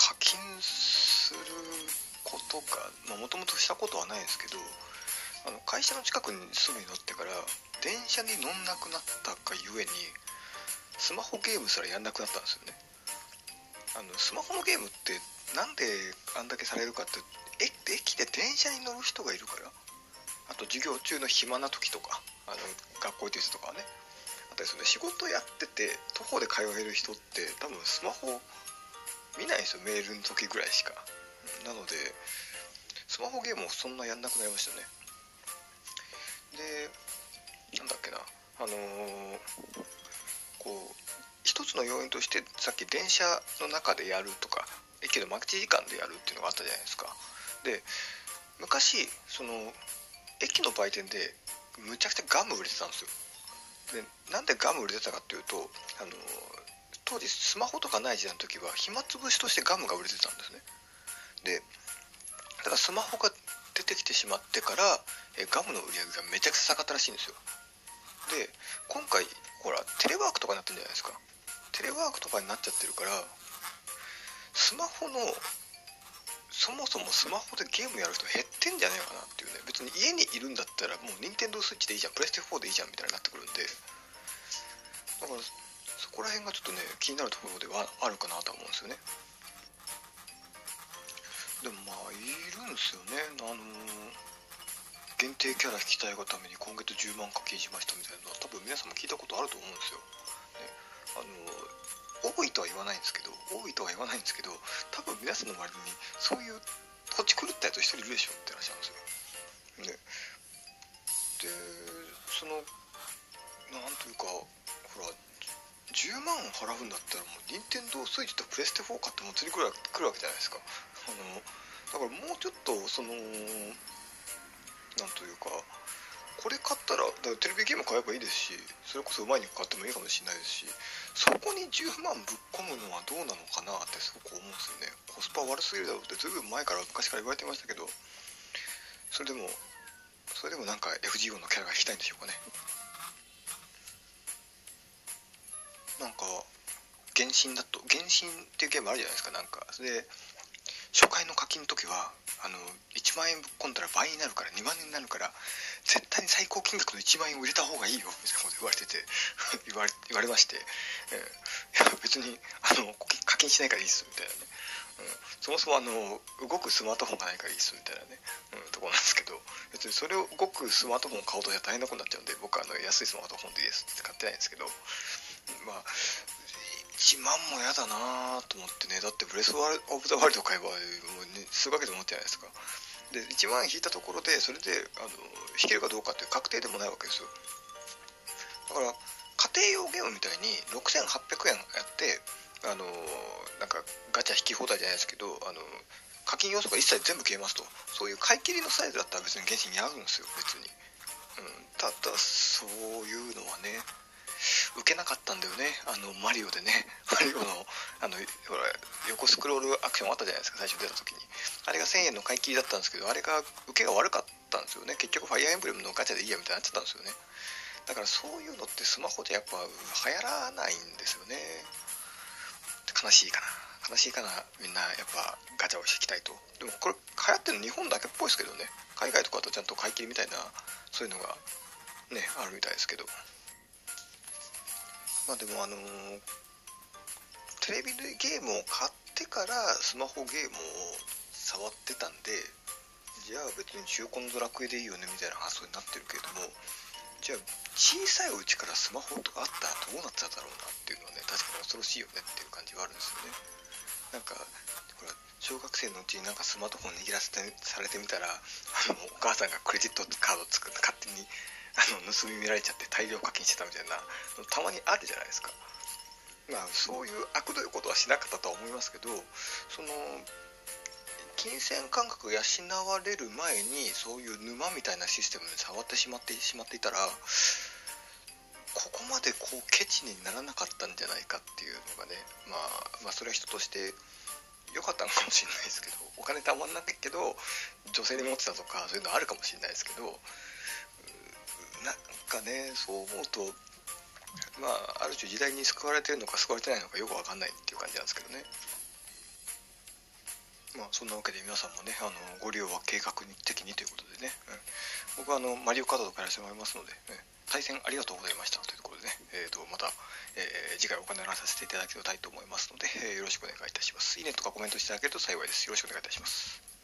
課金することかもともとしたことはないんですけどあの会社の近くに住むようになってから電車に乗んなくなったかゆえにスマホゲームすらやんなくなったんですよね。あのスマホのゲームってなんであんだけされるかって駅で電車に乗る人がいるからあと授業中の暇な時とかあの学校行ってとかはねあとですね仕事やってて徒歩で通える人って多分スマホ見ないですよメールの時ぐらいしか。なのでスマホゲームをそんなやんなくなりましたね。でなんだっけな。あのー、こう一つの要因としてさっき電車の中でやるとか駅の待ち時間でやるっていうのがあったじゃないですか。で昔その駅の売店でむちゃくちゃガム売れてたんですよ。でなんでガム売れてたかっていうとあの当時スマホとかない時代の時は暇つぶしとしてガムが売れてたんですね。でただスマホが出てきてしまってからえガムの売り上げがめちゃくちゃ下がったらしいんですよ。で今回ほらテレワークとかになってるんじゃないですか。テレワークとかになっちゃってるからスマホのそもそもスマホでゲームやる人減ってんじゃないかなっていうね。別に家にいるんだったらもう任天堂スイッチでいいじゃん。プレステ4でいいじゃんみたいになってくるんで。だからそこら辺がちょっとね気になるところではあるかなと思うんですよね。でもまあいるんですよね。あのー、限定キャラ引きたいがために今月10万課金しましたみたいなのは多分皆さんも聞いたことあると思うんですよ、ね、あのー多いとは言わないんですけど多いとは言わないんですけど多分皆さんの周りにそういう土地狂ったやつ一人いるでしょって話なんですよ。ででそのなんというかほら10万払うんだったらもう任天堂スイッチとプレステ4買っても釣りくらい来るわけじゃないですか。あのだからもうちょっとそのなんというかこれ買ったらだからテレビゲーム買えばいいですしそれこそうまい肉買ってもいいかもしれないですしそこに10万ぶっ込むのはどうなのかなってすごく思うんですよね。コスパ悪すぎるだろうってずいぶん前から昔から言われてましたけどそれでもそれでもなんか FGO のキャラが引きたいんでしょうかね。なんか原神だと原神っていうゲームあるじゃないですかなんか。で初回の課金の時はあの1万円ぶっ込んだら倍になるから2万円になるから絶対に最高金額の1万円を入れた方がいいよみたいなこと言われてて 言われ言われまして、えー、いや別にあの課金しないからいいっすみたいなね、うん、そもそもあの動くスマートフォンがないからいいっすみたいなね、うん、ところなんですけど別にそれを動くスマートフォンを買おうとしたら大変なことになっちゃうんで僕はあの安いスマートフォンでいいですって買ってないんですけどまあ1万も嫌だなと思ってね。だってブレス・オブ・ザ・ワールド買えばもう、ね、数ヶ月持ってないですか。で1万引いたところでそれであの引けるかどうかって確定でもないわけですよ。だから家庭用ゲームみたいに6800円やってあのなんかガチャ引き放題じゃないですけどあの課金要素が一切全部消えますと。そういう買い切りのサイズだったら別に原神に合うんですよ別に、うん、ただそういうのはね受けなかったんだよね。あのマリオでね。マリオのあのほら横スクロールアクションあったじゃないですか最初出た時に。あれが1000円の買い切りだったんですけどあれが受けが悪かったんですよね。結局ファイアーエンブレムのガチャでいいやみたいになっちゃったんですよね。だからそういうのってスマホでやっぱ流行らないんですよね。悲しいかな。悲しいかな。みんなやっぱガチャをしていきたいと。でもこれ流行ってるの日本だけっぽいですけどね。海外とかだとちゃんと買い切りみたいなそういうのがねあるみたいですけど。まあでもあのー、テレビでゲームを買ってからスマホゲームを触ってたんでじゃあ別に中古のドラクエでいいよねみたいな発想になってるけれどもじゃあ小さいうちからスマホとかあったらどうなっちゃうだろうなっていうのはね確かに恐ろしいよねっていう感じはあるんですよね。なんかほら小学生のうちになんかスマートフォン握らせてされてみたらあのお母さんがクレジットカード作って勝手にあの盗み見られちゃって大量課金してたみたいなたまにあるじゃないですか。まあそういう悪どいことはしなかったとは思いますけどその金銭感覚が養われる前にそういう沼みたいなシステムに触ってしまってしまっていたらここまでこうケチにならなかったんじゃないかっていうのがね、まあ、まあそれは人として良かったのかもしれないですけどお金たまんなきゃけど女性に持ってたとかそういうのあるかもしれないですけどねそう思うとまあある種時代に救われてるのか救われてないのかよく分かんないっていう感じなんですけどね。まあそんなわけで皆さんもねあのご利用は計画的にということでね、うん、僕はあのマリオカードとかやらせてもらいますので、ね、対戦ありがとうございましたというころでね、えー、とまた、えー、次回お金をさせていただきたいと思いますので、えー、よろしくお願いいたします。いいねとかコメントしていただけると幸いです。よろしくお願いいたします。